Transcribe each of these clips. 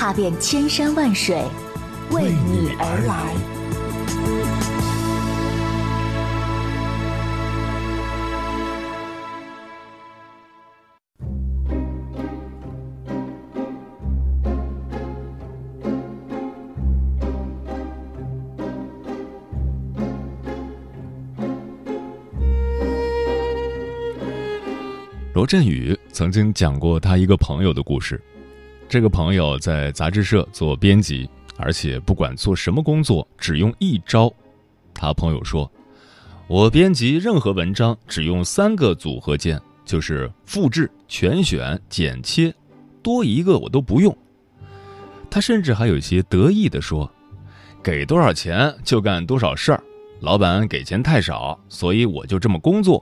踏遍千山万水，为你而来。罗振宇曾经讲过他一个朋友的故事。这个朋友在杂志社做编辑，而且不管做什么工作，只用一招。他朋友说：“我编辑任何文章只用三个组合键，就是复制、全选、剪切，多一个我都不用。”他甚至还有些得意地说：“给多少钱就干多少事儿，老板给钱太少，所以我就这么工作。”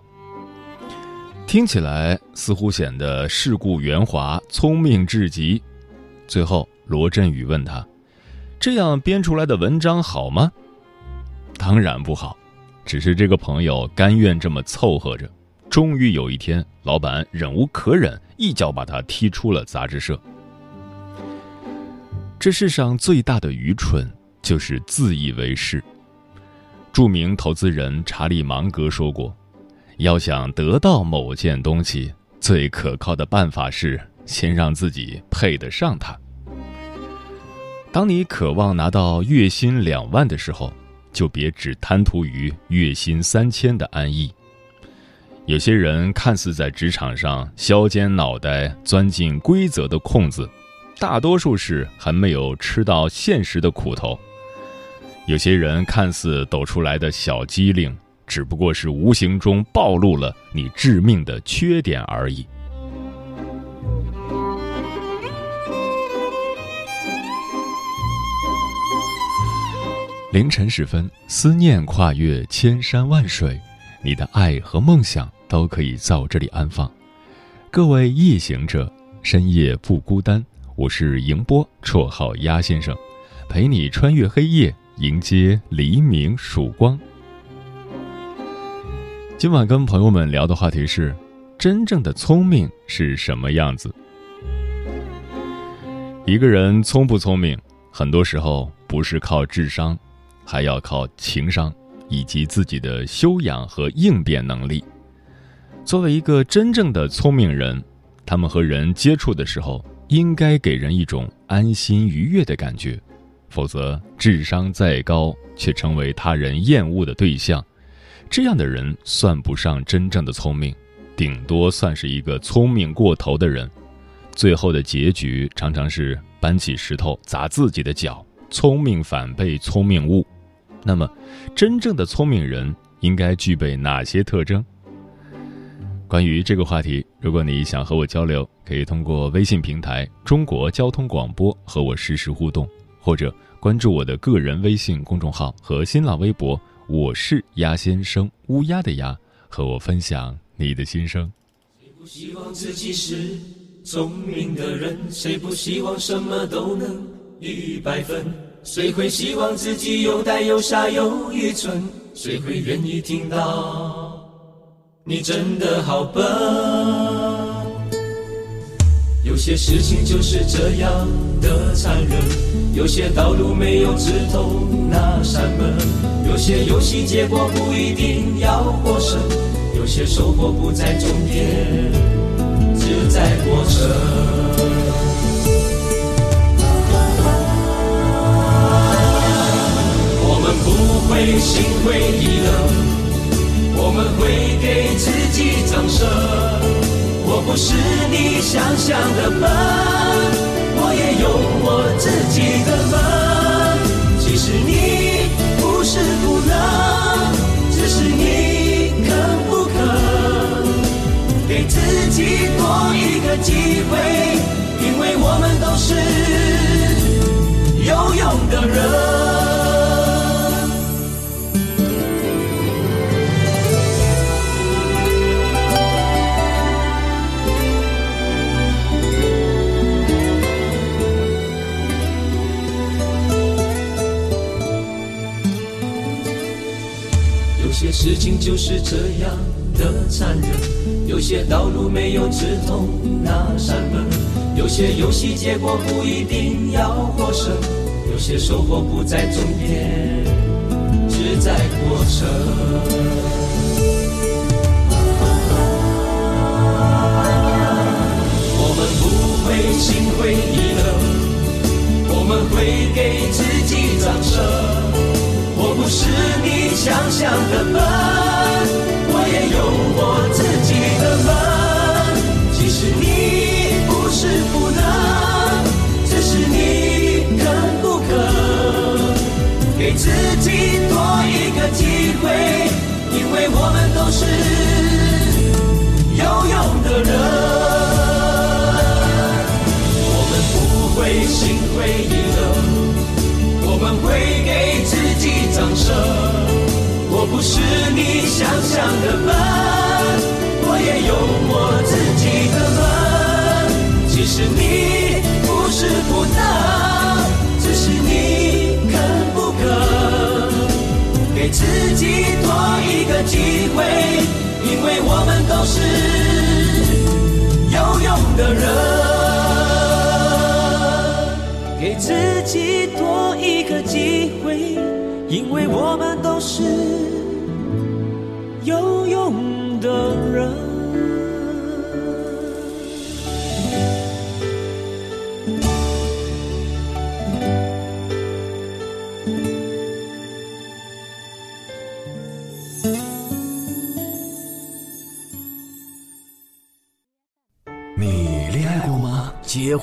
听起来似乎显得世故圆滑、聪明至极。最后，罗振宇问他：“这样编出来的文章好吗？”当然不好，只是这个朋友甘愿这么凑合着。终于有一天，老板忍无可忍，一脚把他踢出了杂志社。这世上最大的愚蠢就是自以为是。著名投资人查理芒格说过。要想得到某件东西，最可靠的办法是先让自己配得上它。当你渴望拿到月薪两万的时候，就别只贪图于月薪三千的安逸。有些人看似在职场上削尖脑袋钻进规则的空子，大多数是还没有吃到现实的苦头。有些人看似抖出来的小机灵。只不过是无形中暴露了你致命的缺点而已。凌晨时分，思念跨越千山万水，你的爱和梦想都可以在我这里安放。各位夜行者，深夜不孤单。我是迎波，绰号鸭先生，陪你穿越黑夜，迎接黎明曙光。今晚跟朋友们聊的话题是：真正的聪明是什么样子？一个人聪不聪明，很多时候不是靠智商，还要靠情商以及自己的修养和应变能力。作为一个真正的聪明人，他们和人接触的时候，应该给人一种安心愉悦的感觉，否则智商再高，却成为他人厌恶的对象。这样的人算不上真正的聪明，顶多算是一个聪明过头的人。最后的结局常常是搬起石头砸自己的脚，聪明反被聪明误。那么，真正的聪明人应该具备哪些特征？关于这个话题，如果你想和我交流，可以通过微信平台“中国交通广播”和我实时互动，或者关注我的个人微信公众号和新浪微博。我是鸭先生，乌鸦的鸭，和我分享你的心声。谁不希望自己是聪明的人？谁不希望什么都能一百分？谁会希望自己又呆又傻又愚蠢？谁会愿意听到你真的好笨？有些事情就是这样的残忍，有些道路没有直通那扇门，有些游戏结果不一定要获胜，有些收获不在终点，只在过程。我们不会心灰意冷，我们会给自己掌声。我不是你想象的笨，我也有我自己的门。其实你不是不能，只是你肯不肯给自己多一个机会，因为我们都是有用的人。情就是这样的残忍，有些道路没有直通那山门，有些游戏结果不一定要获胜，有些收获不在终点，只在过程。我们不会心灰意冷，我们会给自己掌声。不是你想象的笨，我也有我自己的门。其实你想象的门，我也有我自己的门。其实你不是不能，只是你肯不肯给自己多一个机会，因为我们都是有用的人。给自己多一个机会，因为我们都是有用的人。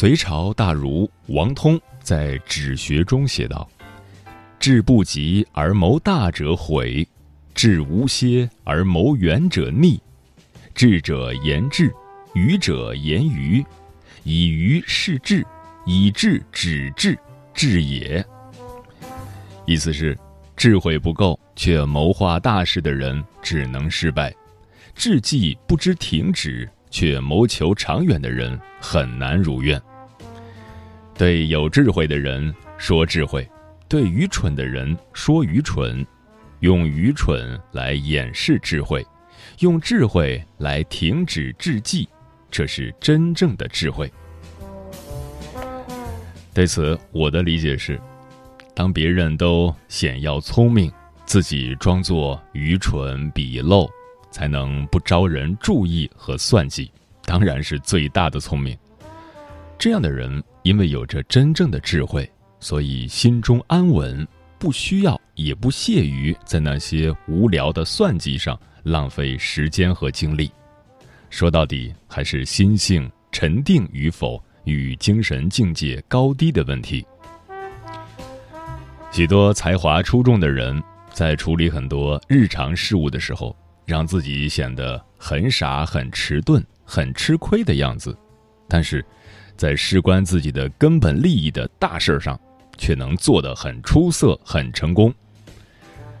隋朝大儒王通在《止学》中写道：“志不及而谋大者毁，志无歇而谋远者逆。智者言智，愚者言愚。以愚示智，以智止智，智也。”意思是，智慧不够却谋划大事的人只能失败；志计不知停止却谋求长远的人很难如愿。对有智慧的人说智慧，对愚蠢的人说愚蠢，用愚蠢来掩饰智慧，用智慧来停止智计，这是真正的智慧。对此，我的理解是：当别人都显要聪明，自己装作愚蠢鄙陋，才能不招人注意和算计，当然是最大的聪明。这样的人，因为有着真正的智慧，所以心中安稳，不需要也不屑于在那些无聊的算计上浪费时间和精力。说到底，还是心性沉定与否与精神境界高低的问题。许多才华出众的人，在处理很多日常事务的时候，让自己显得很傻、很迟钝、很吃亏的样子，但是。在事关自己的根本利益的大事上，却能做得很出色、很成功。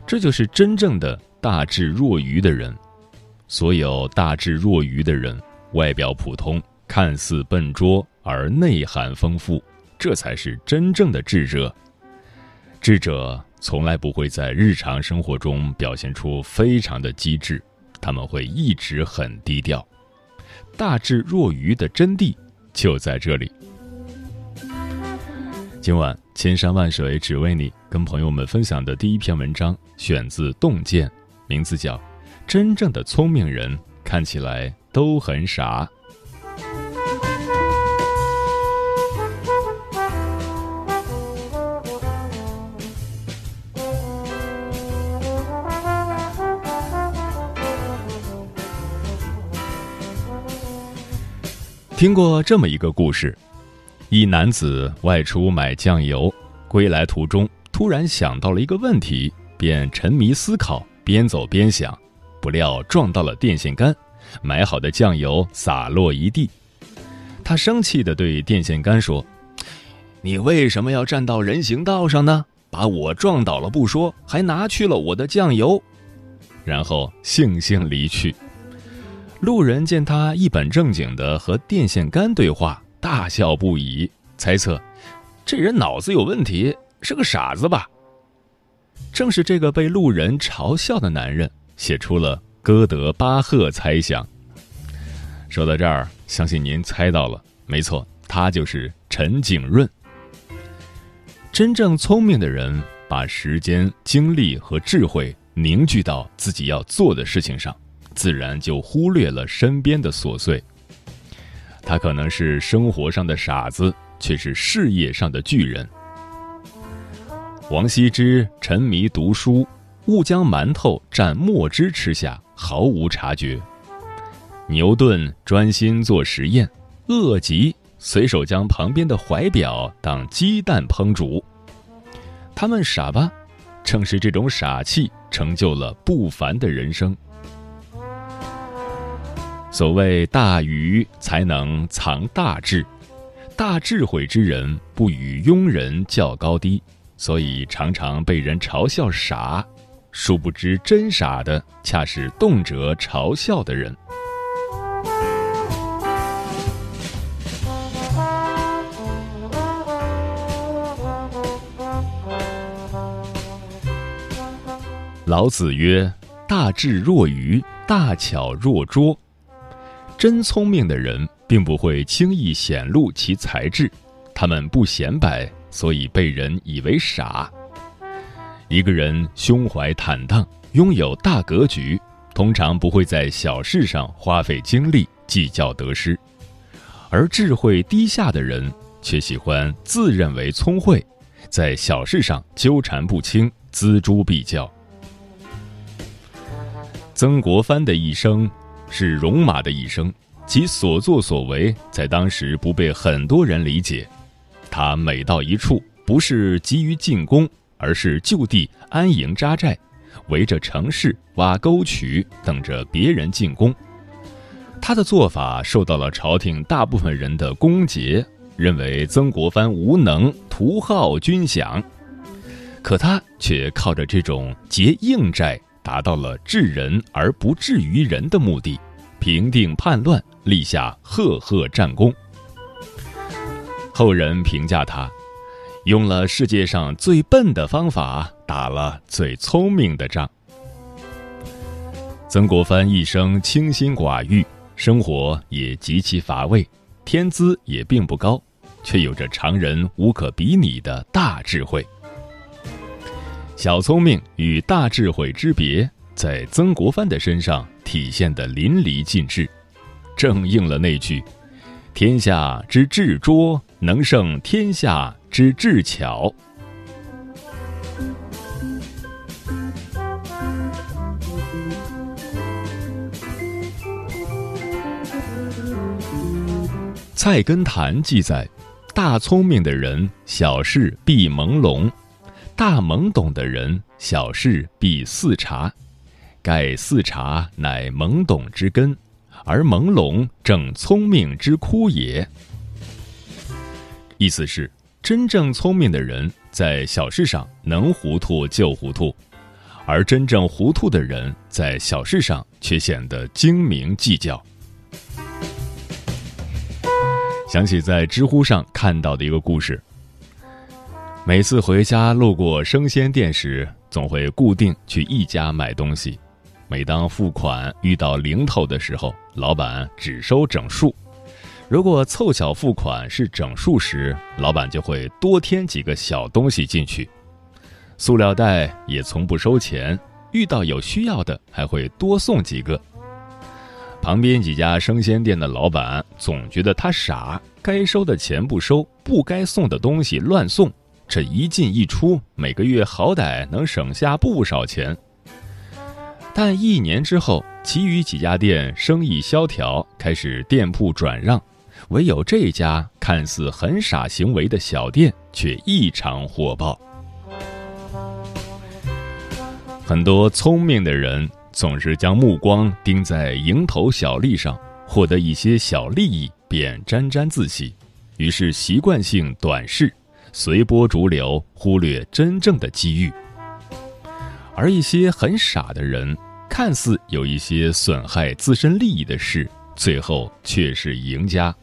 这就是真正的大智若愚的人。所有大智若愚的人，外表普通，看似笨拙而内涵丰富，这才是真正的智者。智者从来不会在日常生活中表现出非常的机智，他们会一直很低调。大智若愚的真谛就在这里。今晚千山万水只为你，跟朋友们分享的第一篇文章选自《洞见》，名字叫《真正的聪明人看起来都很傻》。听过这么一个故事：一男子外出买酱油，归来途中突然想到了一个问题，便沉迷思考，边走边想，不料撞到了电线杆，买好的酱油洒落一地。他生气地对电线杆说：“你为什么要站到人行道上呢？把我撞倒了不说，还拿去了我的酱油。”然后悻悻离去。路人见他一本正经的和电线杆对话，大笑不已，猜测这人脑子有问题，是个傻子吧。正是这个被路人嘲笑的男人，写出了歌德巴赫猜想。说到这儿，相信您猜到了，没错，他就是陈景润。真正聪明的人，把时间、精力和智慧凝聚到自己要做的事情上。自然就忽略了身边的琐碎。他可能是生活上的傻子，却是事业上的巨人。王羲之沉迷读书，误将馒头蘸墨汁吃下，毫无察觉；牛顿专心做实验，饿极随手将旁边的怀表当鸡蛋烹煮。他们傻吧？正是这种傻气，成就了不凡的人生。所谓大愚才能藏大智，大智慧之人不与庸人较高低，所以常常被人嘲笑傻。殊不知，真傻的恰是动辄嘲笑的人。老子曰：“大智若愚，大巧若拙。”真聪明的人并不会轻易显露其才智，他们不显摆，所以被人以为傻。一个人胸怀坦荡，拥有大格局，通常不会在小事上花费精力计较得失，而智慧低下的人却喜欢自认为聪慧，在小事上纠缠不清，锱铢必较。曾国藩的一生。是戎马的一生，其所作所为在当时不被很多人理解。他每到一处，不是急于进攻，而是就地安营扎寨，围着城市挖沟渠，等着别人进攻。他的做法受到了朝廷大部分人的攻讦，认为曾国藩无能，图耗军饷。可他却靠着这种结硬寨。达到了治人而不治于人的目的，平定叛乱，立下赫赫战功。后人评价他，用了世界上最笨的方法，打了最聪明的仗。曾国藩一生清心寡欲，生活也极其乏味，天资也并不高，却有着常人无可比拟的大智慧。小聪明与大智慧之别，在曾国藩的身上体现得淋漓尽致，正应了那句：“天下之智拙，能胜天下之智巧。”《菜根谭》记载：“大聪明的人，小事必朦胧。”大懵懂的人，小事必似察，盖似察乃懵懂之根，而朦胧正聪明之枯也。意思是，真正聪明的人在小事上能糊涂就糊涂，而真正糊涂的人，在小事上却显得精明计较。想起在知乎上看到的一个故事：每次回家路过生鲜店时，总会固定去一家买东西。每当付款遇到零头的时候，老板只收整数；如果凑巧付款是整数时，老板就会多添几个小东西进去。塑料袋也从不收钱，遇到有需要的还会多送几个。旁边几家生鲜店的老板总觉得他傻，该收的钱不收，不该送的东西乱送，这一进一出，每个月好歹能省下不少钱。但一年之后，其余几家店生意萧条，开始店铺转让，唯有这家看似很傻行为的小店却异常火爆。很多聪明的人总是将目光盯在蝇头小利上，获得一些小利益便沾沾自喜，于是习惯性短视，随波逐流，忽略真正的机遇。而一些很傻的人，看似有一些损害自身利益的事，最后却是赢家。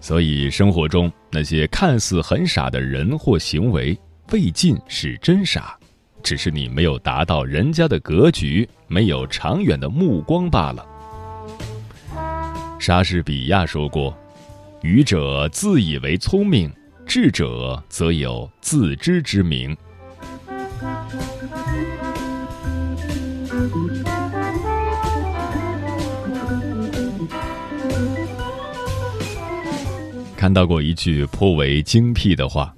所以，生活中那些看似很傻的人或行为，未尽是真傻。只是你没有达到人家的格局，没有长远的目光罢了。莎士比亚说过：“愚者自以为聪明，智者则有自知之明。”看到过一句颇为精辟的话：“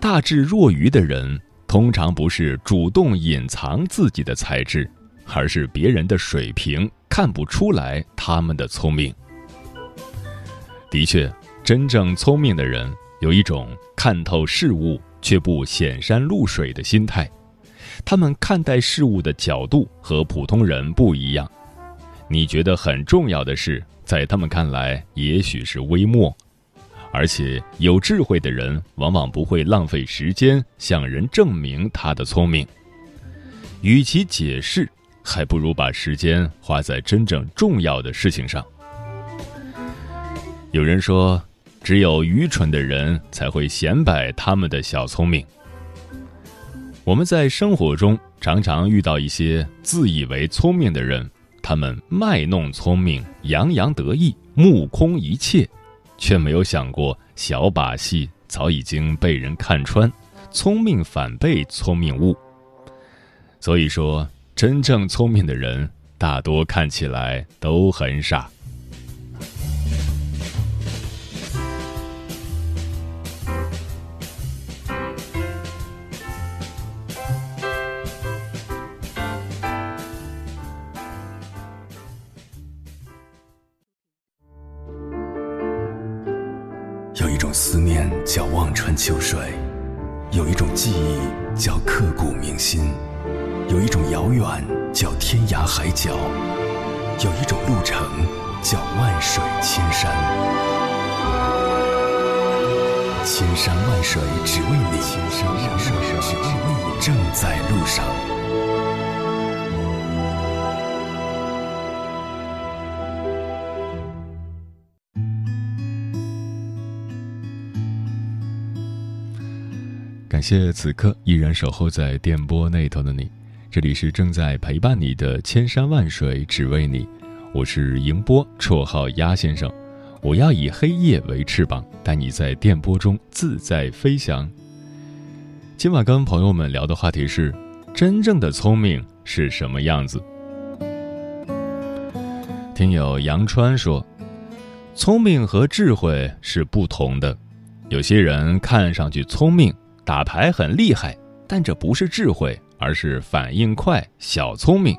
大智若愚的人。”通常不是主动隐藏自己的才智，而是别人的水平看不出来他们的聪明。的确，真正聪明的人有一种看透事物却不显山露水的心态，他们看待事物的角度和普通人不一样。你觉得很重要的事，在他们看来也许是微末。而且有智慧的人往往不会浪费时间向人证明他的聪明，与其解释，还不如把时间花在真正重要的事情上。有人说，只有愚蠢的人才会显摆他们的小聪明。我们在生活中常常遇到一些自以为聪明的人，他们卖弄聪明，洋洋得意，目空一切。却没有想过，小把戏早已经被人看穿，聪明反被聪明误。所以说，真正聪明的人，大多看起来都很傻。谢此刻依然守候在电波那头的你，这里是正在陪伴你的千山万水只为你，我是迎波，绰号鸭先生，我要以黑夜为翅膀，带你在电波中自在飞翔。今晚跟朋友们聊的话题是：真正的聪明是什么样子？听友杨川说，聪明和智慧是不同的，有些人看上去聪明。打牌很厉害，但这不是智慧，而是反应快、小聪明。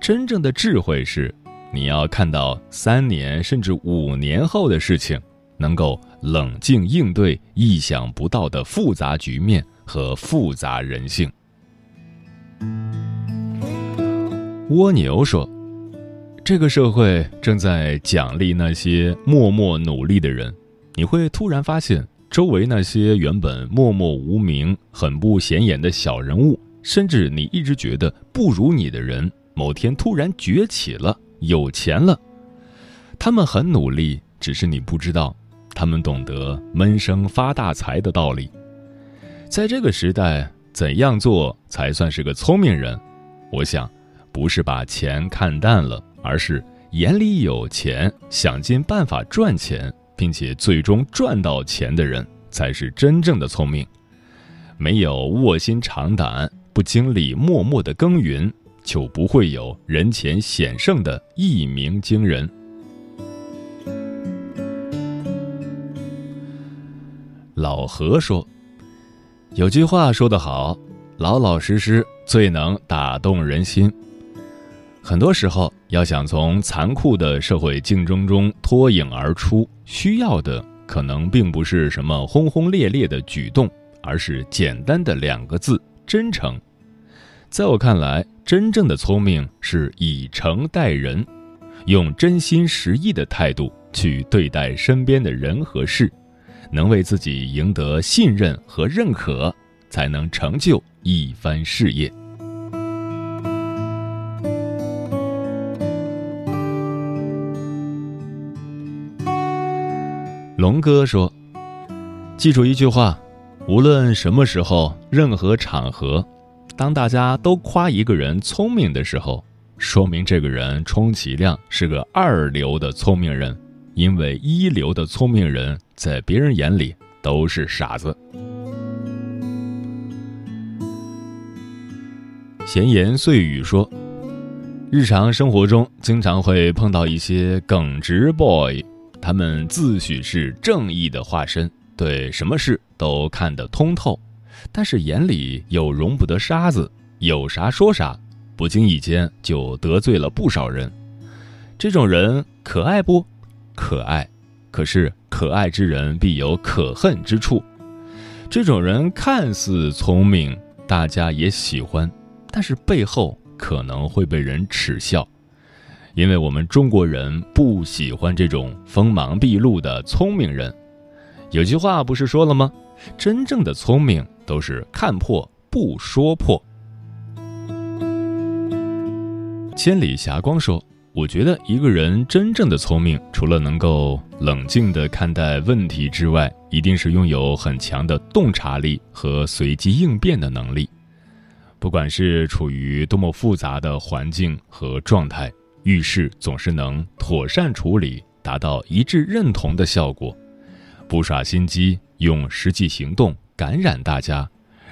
真正的智慧是，你要看到三年甚至五年后的事情，能够冷静应对意想不到的复杂局面和复杂人性。蜗牛说：“这个社会正在奖励那些默默努力的人，你会突然发现。”周围那些原本默默无名、很不显眼的小人物，甚至你一直觉得不如你的人，某天突然崛起了，有钱了。他们很努力，只是你不知道，他们懂得闷声发大财的道理。在这个时代，怎样做才算是个聪明人？我想，不是把钱看淡了，而是眼里有钱，想尽办法赚钱，并且最终赚到钱的人，才是真正的聪明。没有卧薪尝胆，不经历默默的耕耘，就不会有人前显圣的一鸣惊人。老何说：“有句话说得好，老老实实最能打动人心。很多时候，要想从残酷的社会竞争中脱颖而出，需要的可能并不是什么轰轰烈烈的举动，而是简单的两个字：真诚。在我看来，真正的聪明是以诚待人，用真心实意的态度去对待身边的人和事。”能为自己赢得信任和认可，才能成就一番事业。龙哥说：“记住一句话，无论什么时候、任何场合，当大家都夸一个人聪明的时候，说明这个人充其量是个二流的聪明人，因为一流的聪明人。”在别人眼里都是傻子。闲言碎语说，日常生活中经常会碰到一些耿直 boy，他们自诩是正义的化身，对什么事都看得通透，但是眼里又容不得沙子，有啥说啥，不经意间就得罪了不少人。这种人可爱不？可爱。可是，可爱之人必有可恨之处。这种人看似聪明，大家也喜欢，但是背后可能会被人耻笑，因为我们中国人不喜欢这种锋芒毕露的聪明人。有句话不是说了吗？真正的聪明都是看破不说破。千里霞光说。我觉得一个人真正的聪明，除了能够冷静地看待问题之外，一定是拥有很强的洞察力和随机应变的能力。不管是处于多么复杂的环境和状态，遇事总是能妥善处理，达到一致认同的效果。不耍心机，用实际行动感染大家，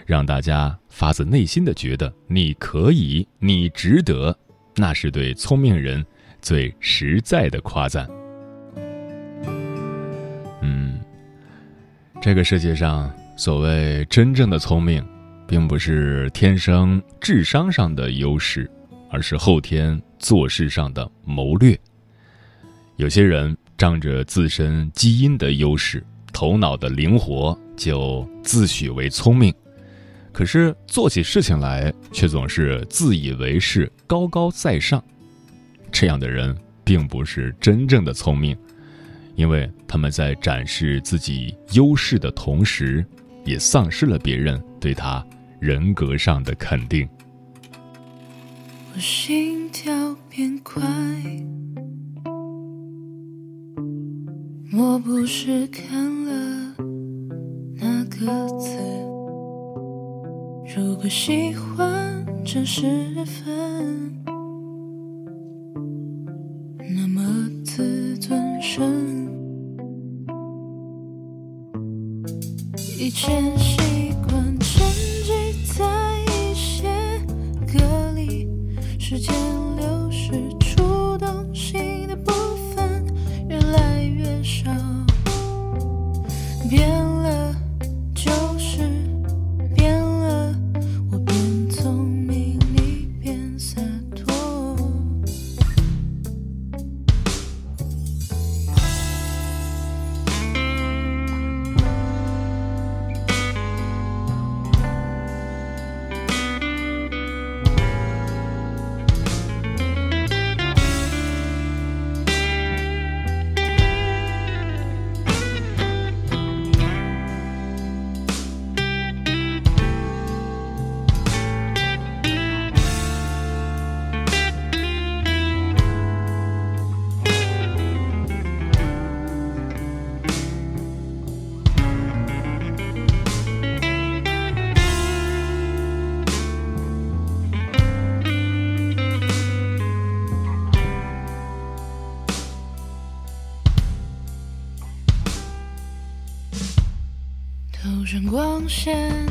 让大家发自内心的觉得你可以，你值得，那是对聪明人。最实在的夸赞。嗯，这个世界上所谓真正的聪明，并不是天生智商上的优势，而是后天做事上的谋略。有些人仗着自身基因的优势，头脑的灵活，就自诩为聪明，可是做起事情来却总是自以为是，高高在上。这样的人并不是真正的聪明，因为他们在展示自己优势的同时，也丧失了别人对他人格上的肯定。我心跳变快，莫不是看了那个字，如果喜欢这十分。光线